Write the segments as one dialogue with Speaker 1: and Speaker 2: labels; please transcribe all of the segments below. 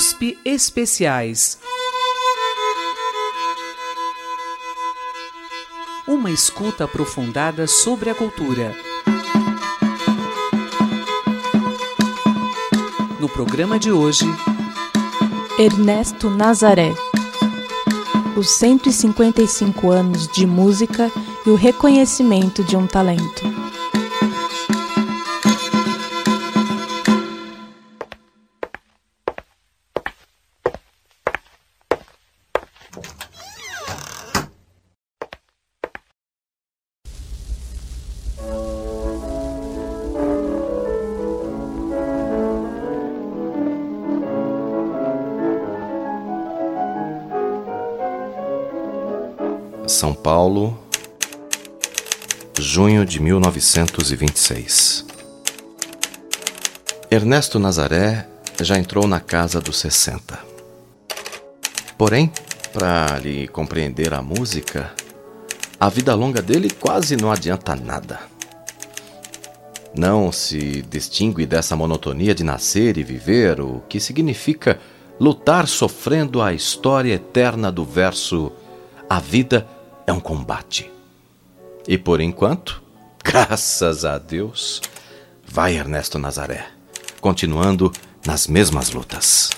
Speaker 1: USP Especiais. Uma escuta aprofundada sobre a cultura. No programa de hoje,
Speaker 2: Ernesto Nazaré. Os 155 anos de música e o reconhecimento de um talento.
Speaker 3: São Paulo, junho de 1926. Ernesto Nazaré já entrou na casa dos 60. Porém, para lhe compreender a música, a vida longa dele quase não adianta nada. Não se distingue dessa monotonia de nascer e viver, o que significa lutar sofrendo a história eterna do verso A vida é um combate. E por enquanto, graças a Deus, vai Ernesto Nazaré, continuando nas mesmas lutas.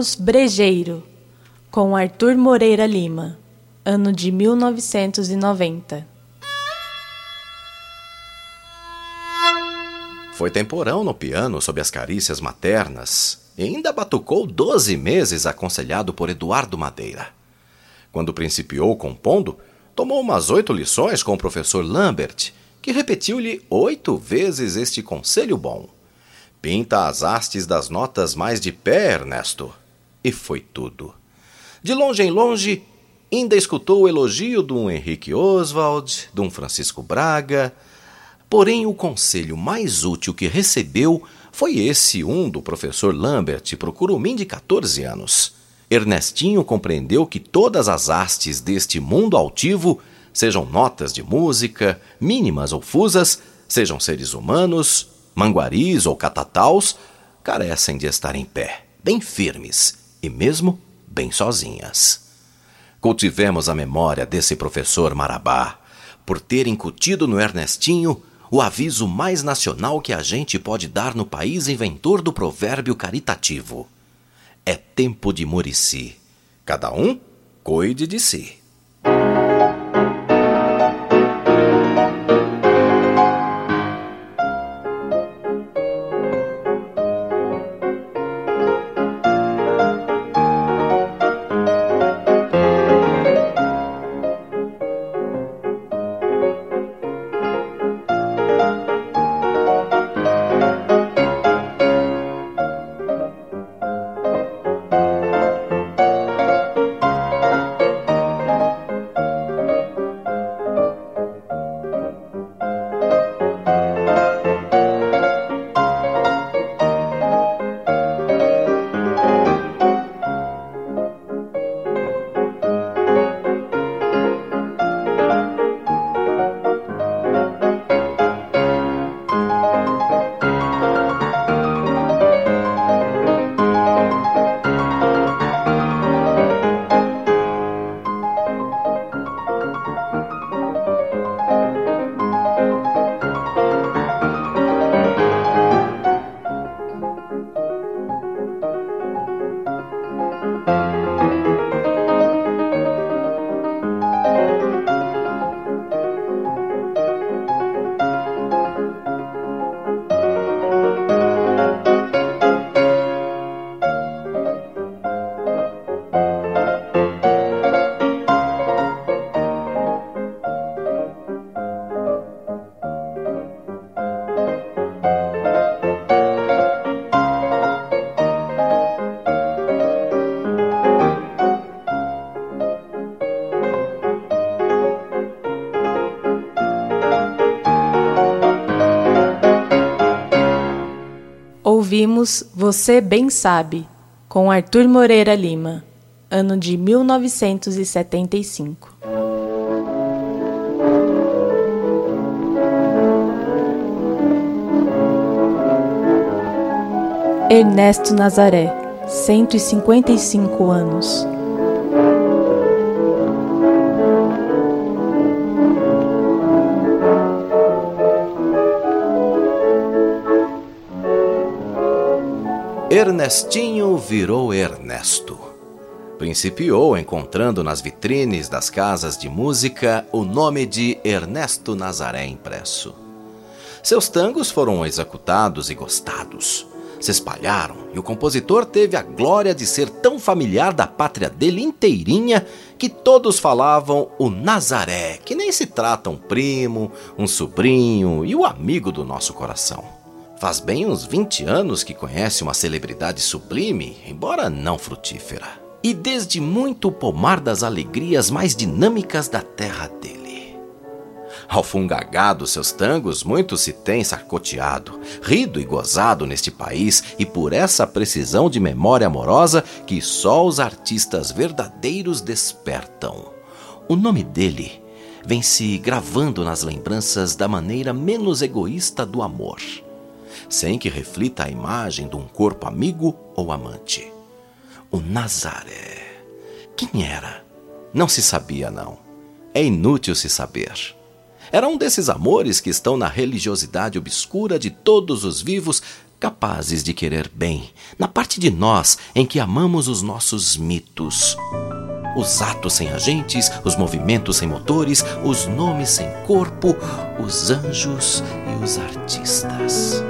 Speaker 2: Ouvimos Brejeiro, com Arthur Moreira Lima, ano de 1990.
Speaker 3: Foi temporão no piano sob as carícias maternas e ainda batucou 12 meses aconselhado por Eduardo Madeira. Quando principiou compondo, tomou umas oito lições com o professor Lambert, que repetiu-lhe oito vezes este conselho bom. Pinta as hastes das notas mais de pé, Ernesto. E foi tudo. De longe em longe, ainda escutou o elogio de um Henrique Oswald, de um Francisco Braga. Porém, o conselho mais útil que recebeu foi esse um do professor Lambert pro curumim de 14 anos. Ernestinho compreendeu que todas as hastes deste mundo altivo, sejam notas de música, mínimas ou fusas, sejam seres humanos, manguaris ou catataus, carecem de estar em pé, bem firmes e mesmo bem sozinhas. Cultivemos a memória desse professor Marabá, por ter incutido no Ernestinho o aviso mais nacional que a gente pode dar no país inventor do provérbio caritativo. É tempo de Murici. Cada um cuide de si.
Speaker 2: Ouvimos Você Bem Sabe, com Arthur Moreira Lima, ano de 1975. Ernesto Nazaré, 155 anos.
Speaker 3: Ernestinho virou Ernesto. Principiou encontrando nas vitrines das casas de música o nome de Ernesto Nazaré impresso. Seus tangos foram executados e gostados. Se espalharam e o compositor teve a glória de ser tão familiar da pátria dele inteirinha que todos falavam o Nazaré, que nem se trata um primo, um sobrinho e o amigo do nosso coração. Faz bem uns 20 anos que conhece uma celebridade sublime, embora não frutífera. E desde muito o pomar das alegrias mais dinâmicas da terra dele. Ao fungagar dos seus tangos, muito se tem sarcoteado, rido e gozado neste país, e por essa precisão de memória amorosa que só os artistas verdadeiros despertam. O nome dele vem se gravando nas lembranças da maneira menos egoísta do amor sem que reflita a imagem de um corpo amigo ou amante. O Nazaré. Quem era? Não se sabia, não. É inútil se saber. Era um desses amores que estão na religiosidade obscura de todos os vivos, capazes de querer bem, na parte de nós em que amamos os nossos mitos. Os atos sem agentes, os movimentos sem motores, os nomes sem corpo, os anjos e os artistas.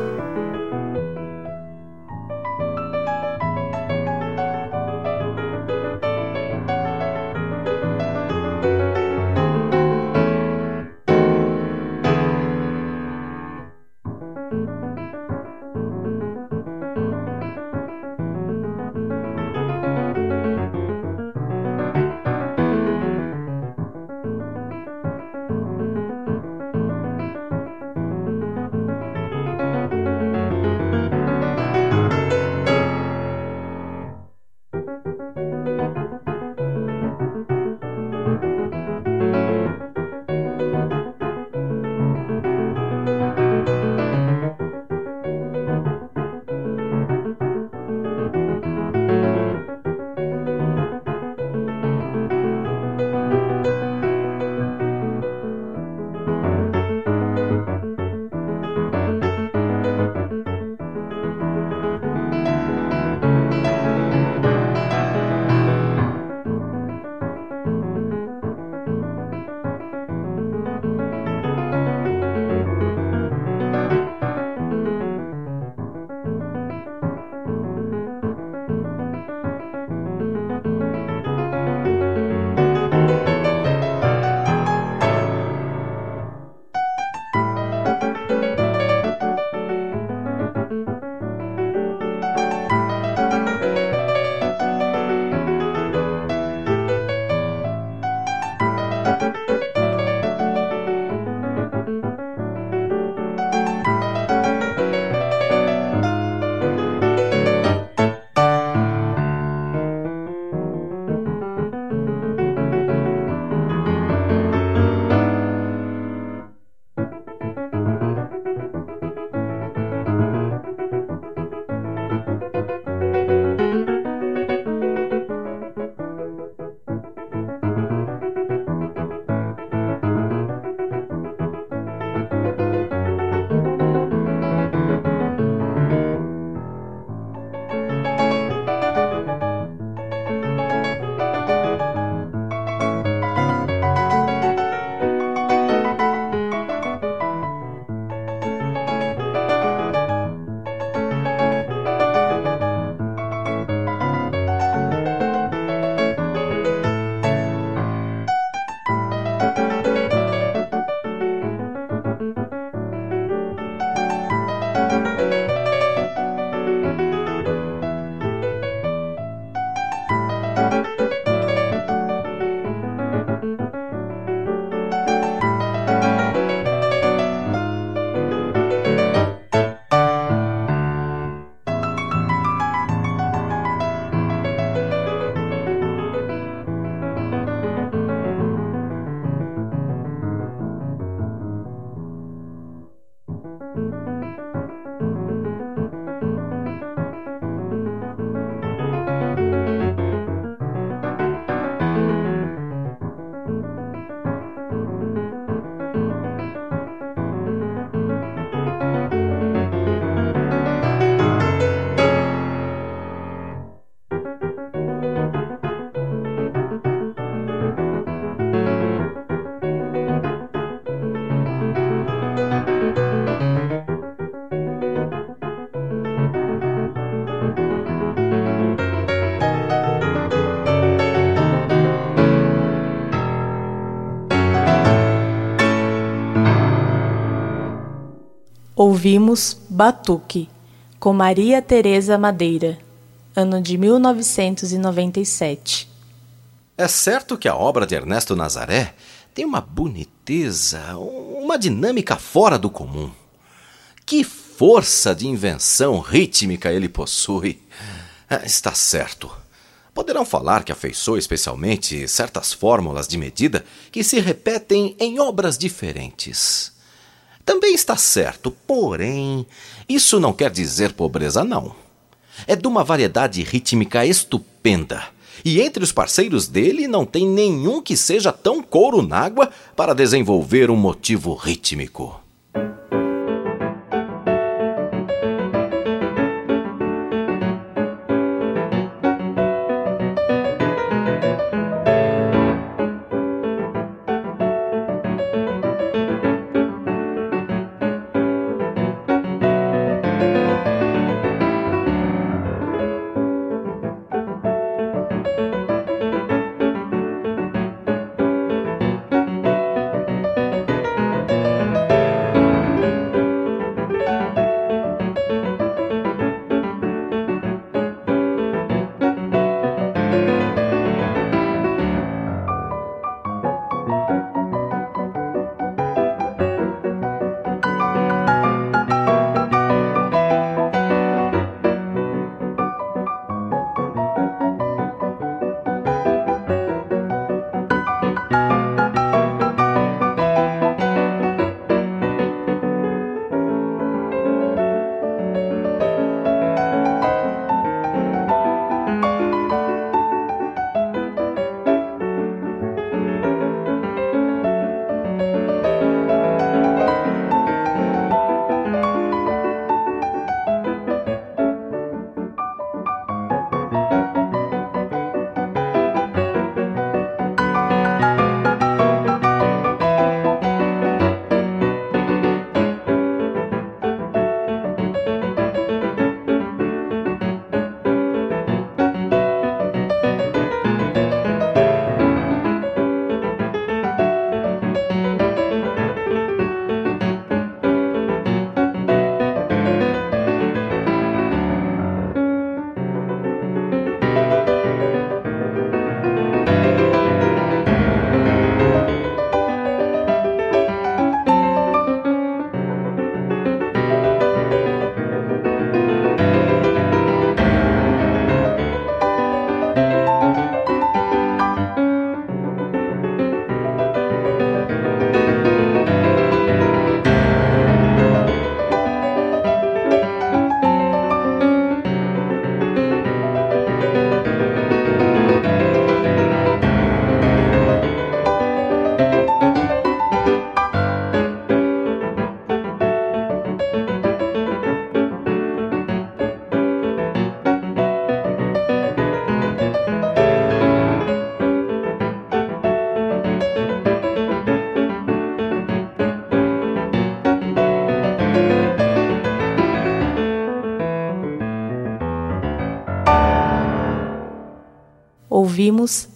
Speaker 2: Ouvimos Batuque, com Maria Teresa Madeira, ano de 1997.
Speaker 3: É certo que a obra de Ernesto Nazaré tem uma boniteza, uma dinâmica fora do comum. Que força de invenção rítmica ele possui. É, está certo. Poderão falar que afeiçoou especialmente certas fórmulas de medida que se repetem em obras diferentes. Também está certo, porém, isso não quer dizer pobreza, não. É de uma variedade rítmica estupenda. E entre os parceiros dele não tem nenhum que seja tão couro nágua para desenvolver um motivo rítmico.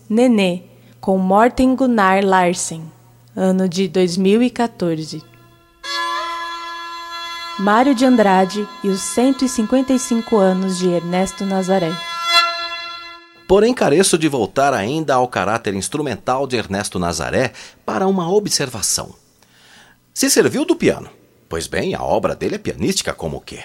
Speaker 2: Nenê, com Morten Gunnar Larsen, ano de 2014. Mário de Andrade e os 155 anos de Ernesto Nazaré.
Speaker 3: Porém, careço de voltar ainda ao caráter instrumental de Ernesto Nazaré para uma observação. Se serviu do piano. Pois bem, a obra dele é pianística como o quê?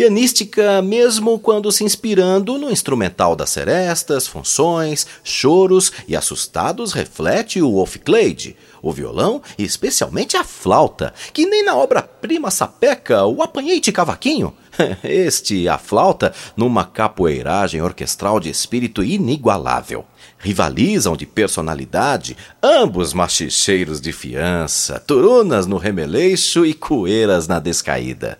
Speaker 3: Pianística mesmo quando se inspirando no instrumental das serestas, funções, choros e assustados reflete o Wolfclade, o violão e especialmente a flauta, que nem na obra-prima sapeca o apanhei-te cavaquinho. Este, a flauta, numa capoeiragem orquestral de espírito inigualável. Rivalizam de personalidade ambos machicheiros de fiança, turunas no remeleixo e coeiras na descaída.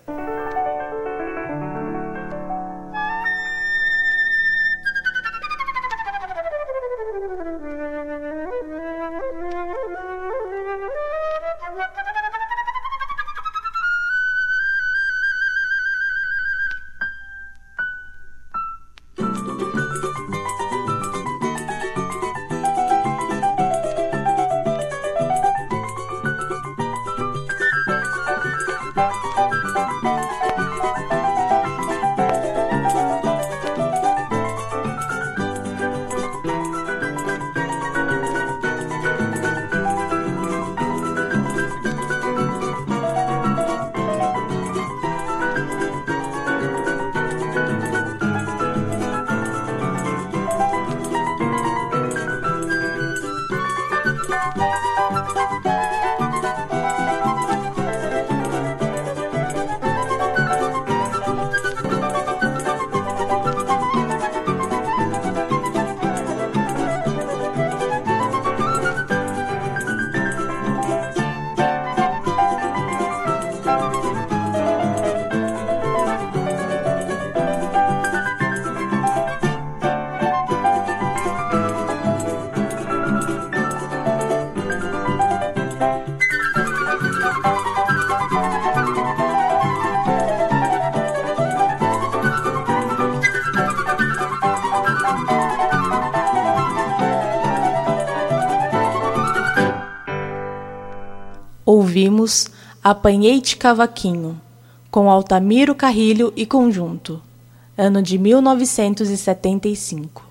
Speaker 2: Ouvimos Apanhei-te Cavaquinho, com Altamiro Carrilho e Conjunto, ano de 1975.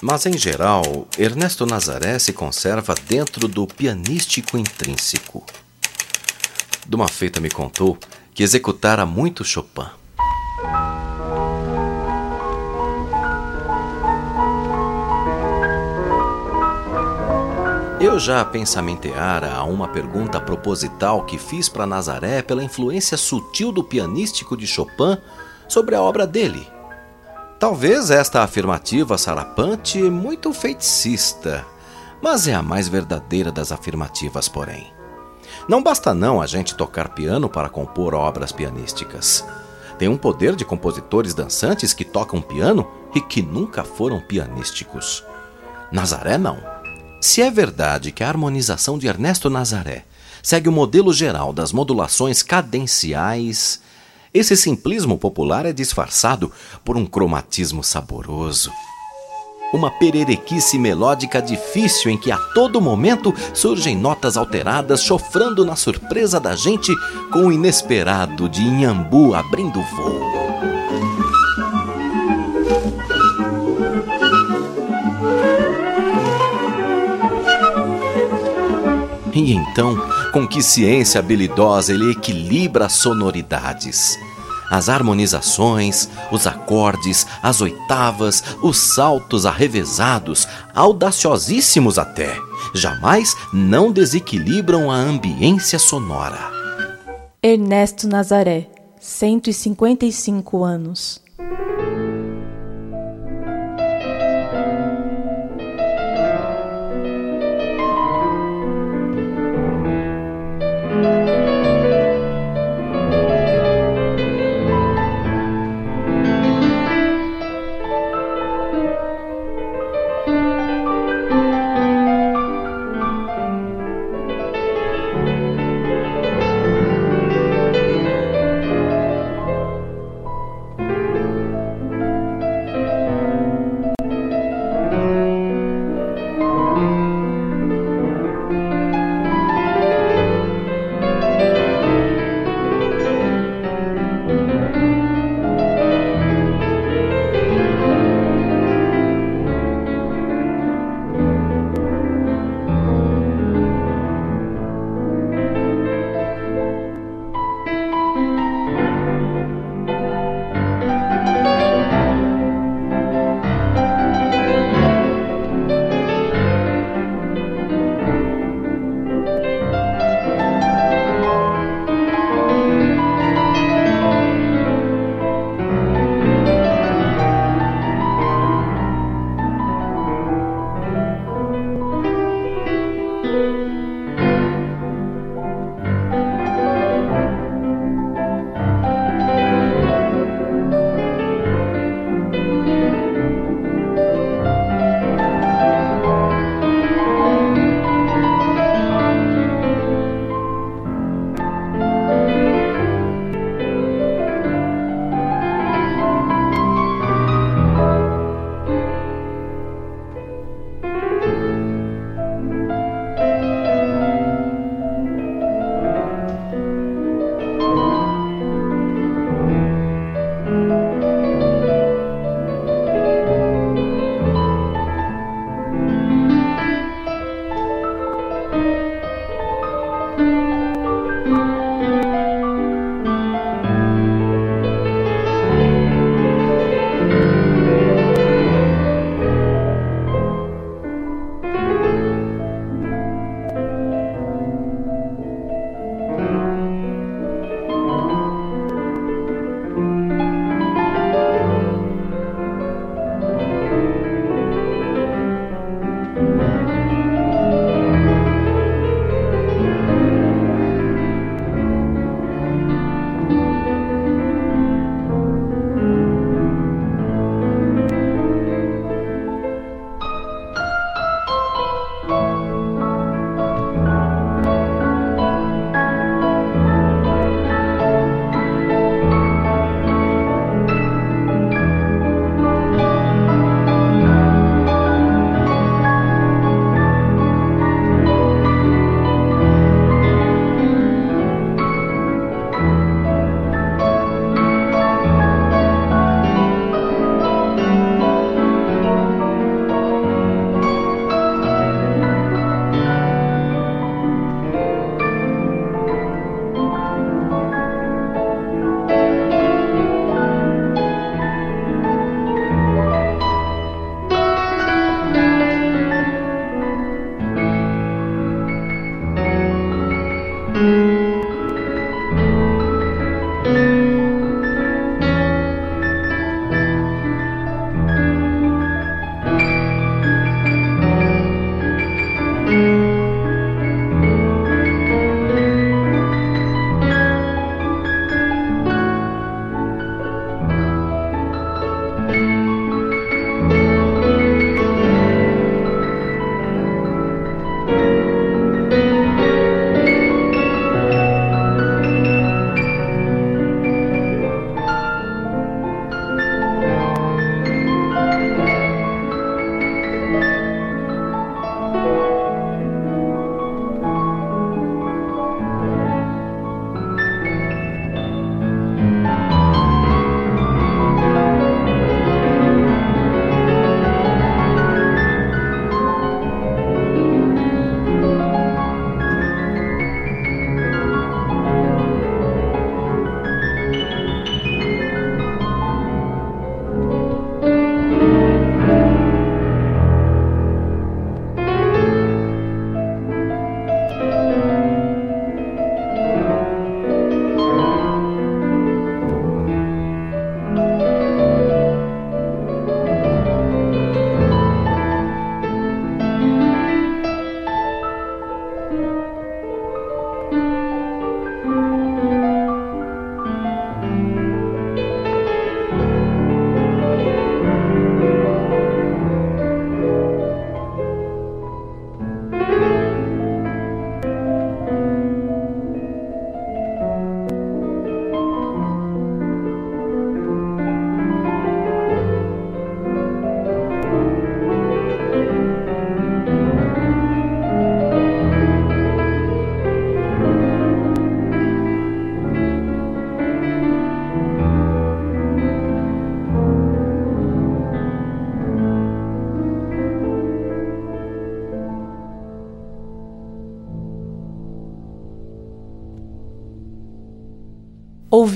Speaker 3: Mas, em geral, Ernesto Nazaré se conserva dentro do pianístico intrínseco. Duma feita me contou que executara muito Chopin. Eu já pensamenteara a uma pergunta proposital que fiz para Nazaré pela influência sutil do pianístico de Chopin sobre a obra dele. Talvez esta afirmativa sarapante muito feticista, mas é a mais verdadeira das afirmativas, porém. Não basta não a gente tocar piano para compor obras pianísticas. Tem um poder de compositores dançantes que tocam piano e que nunca foram pianísticos. Nazaré não. Se é verdade que a harmonização de Ernesto Nazaré segue o modelo geral das modulações cadenciais, esse simplismo popular é disfarçado por um cromatismo saboroso. Uma pererequice melódica difícil em que a todo momento surgem notas alteradas, chofrando na surpresa da gente com o inesperado de Inhambu abrindo voo. E então, com que ciência habilidosa ele equilibra as sonoridades. As harmonizações, os acordes, as oitavas, os saltos arrevesados, audaciosíssimos até, jamais não desequilibram a ambiência sonora.
Speaker 2: Ernesto Nazaré, 155 anos.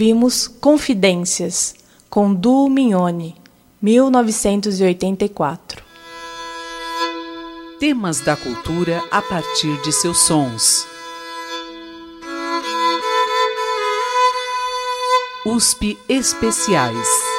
Speaker 2: Ouvimos Confidências, com Duo Mignone, 1984.
Speaker 1: Temas da cultura a partir de seus sons. USP Especiais.